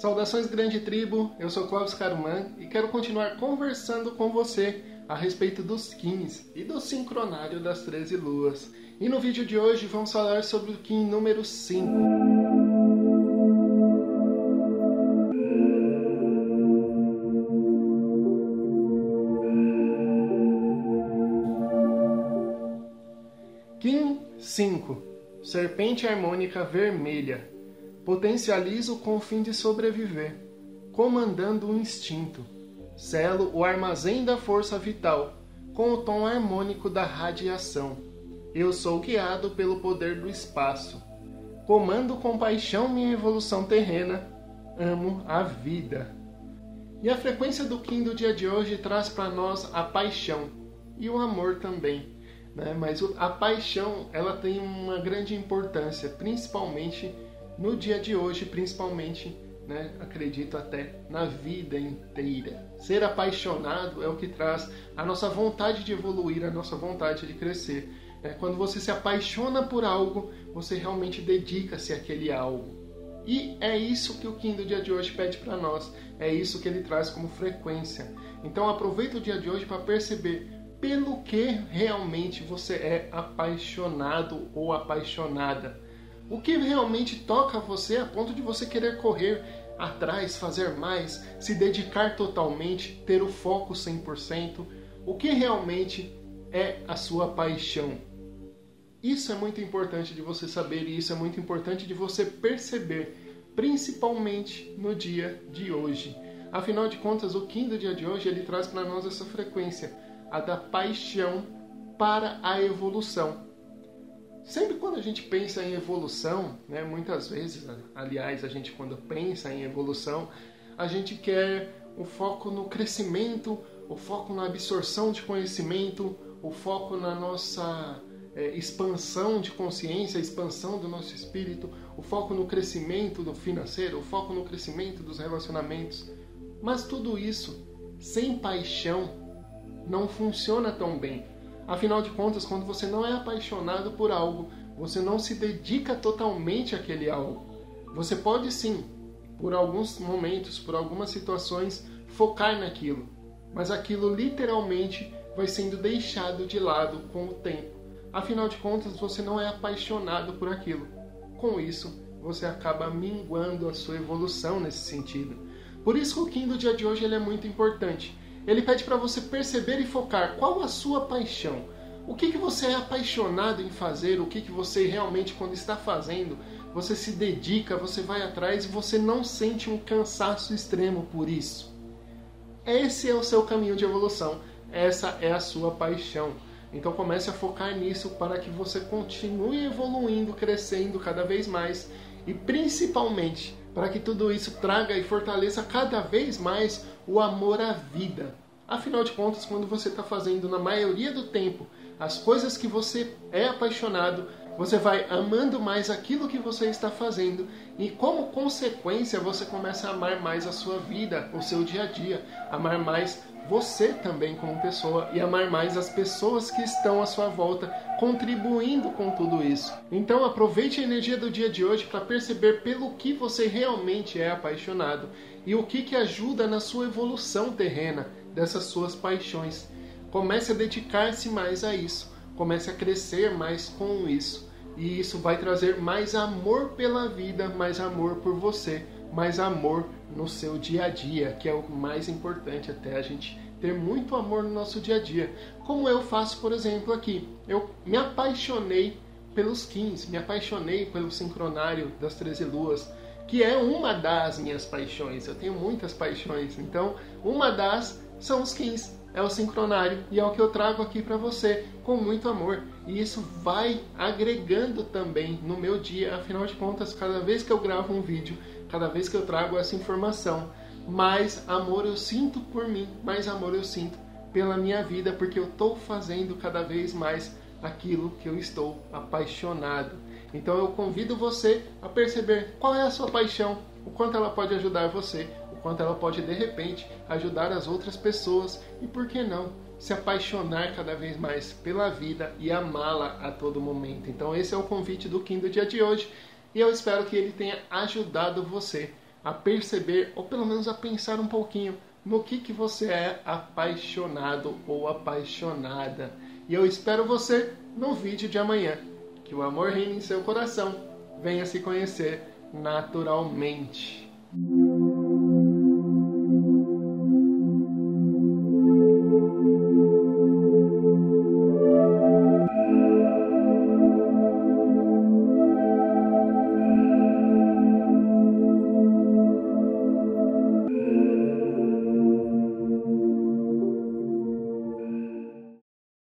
Saudações grande tribo, eu sou Cláudio Caruman e quero continuar conversando com você a respeito dos Kins e do sincronário das 13 luas. E no vídeo de hoje vamos falar sobre o Kim número 5. Kim 5 Serpente harmônica vermelha Potencializo com o fim de sobreviver, comandando o instinto. Selo o armazém da força vital, com o tom harmônico da radiação. Eu sou guiado pelo poder do espaço. Comando com paixão minha evolução terrena. Amo a vida. E a frequência do Kim do dia de hoje traz para nós a paixão e o amor também. Né? Mas a paixão ela tem uma grande importância, principalmente no dia de hoje, principalmente, né, acredito até na vida inteira. Ser apaixonado é o que traz a nossa vontade de evoluir, a nossa vontade de crescer. É, quando você se apaixona por algo, você realmente dedica-se àquele algo. E é isso que o Kim do dia de hoje pede para nós, é isso que ele traz como frequência. Então aproveita o dia de hoje para perceber pelo que realmente você é apaixonado ou apaixonada. O que realmente toca você a ponto de você querer correr atrás, fazer mais, se dedicar totalmente, ter o foco 100%? O que realmente é a sua paixão? Isso é muito importante de você saber e isso é muito importante de você perceber, principalmente no dia de hoje. Afinal de contas, o do dia de hoje ele traz para nós essa frequência, a da paixão para a evolução. Sempre quando a gente pensa em evolução, né, muitas vezes, aliás, a gente quando pensa em evolução, a gente quer o foco no crescimento, o foco na absorção de conhecimento, o foco na nossa é, expansão de consciência, expansão do nosso espírito, o foco no crescimento do financeiro, o foco no crescimento dos relacionamentos. Mas tudo isso, sem paixão, não funciona tão bem. Afinal de contas, quando você não é apaixonado por algo, você não se dedica totalmente àquele algo. Você pode sim, por alguns momentos, por algumas situações, focar naquilo, mas aquilo literalmente vai sendo deixado de lado com o tempo. Afinal de contas, você não é apaixonado por aquilo. Com isso, você acaba minguando a sua evolução nesse sentido. Por isso, o Kim do dia de hoje ele é muito importante. Ele pede para você perceber e focar qual a sua paixão. O que, que você é apaixonado em fazer, o que, que você realmente, quando está fazendo, você se dedica, você vai atrás e você não sente um cansaço extremo por isso. Esse é o seu caminho de evolução, essa é a sua paixão. Então comece a focar nisso para que você continue evoluindo, crescendo cada vez mais e principalmente para que tudo isso traga e fortaleça cada vez mais o amor à vida. Afinal de contas, quando você está fazendo na maioria do tempo as coisas que você é apaixonado, você vai amando mais aquilo que você está fazendo e, como consequência, você começa a amar mais a sua vida, o seu dia a dia, amar mais você também como pessoa e amar mais as pessoas que estão à sua volta, contribuindo com tudo isso. Então aproveite a energia do dia de hoje para perceber pelo que você realmente é apaixonado e o que, que ajuda na sua evolução terrena dessas suas paixões. Comece a dedicar-se mais a isso, comece a crescer mais com isso. E isso vai trazer mais amor pela vida, mais amor por você, mais amor no seu dia a dia, que é o mais importante até a gente ter muito amor no nosso dia a dia. Como eu faço, por exemplo, aqui. Eu me apaixonei pelos Kins, me apaixonei pelo sincronário das 13 luas, que é uma das minhas paixões. Eu tenho muitas paixões, então uma das são os Kins, é o sincronário e é o que eu trago aqui para você com muito amor. E isso vai agregando também no meu dia, afinal de contas, cada vez que eu gravo um vídeo, cada vez que eu trago essa informação, mais amor eu sinto por mim, mais amor eu sinto pela minha vida, porque eu estou fazendo cada vez mais aquilo que eu estou apaixonado. Então eu convido você a perceber qual é a sua paixão, o quanto ela pode ajudar você, o quanto ela pode de repente ajudar as outras pessoas e por que não se apaixonar cada vez mais pela vida e amá-la a todo momento. Então esse é o convite do Kim do dia de hoje e eu espero que ele tenha ajudado você a perceber, ou pelo menos a pensar um pouquinho, no que, que você é apaixonado ou apaixonada. E eu espero você no vídeo de amanhã. Que o amor reine em seu coração. Venha se conhecer naturalmente.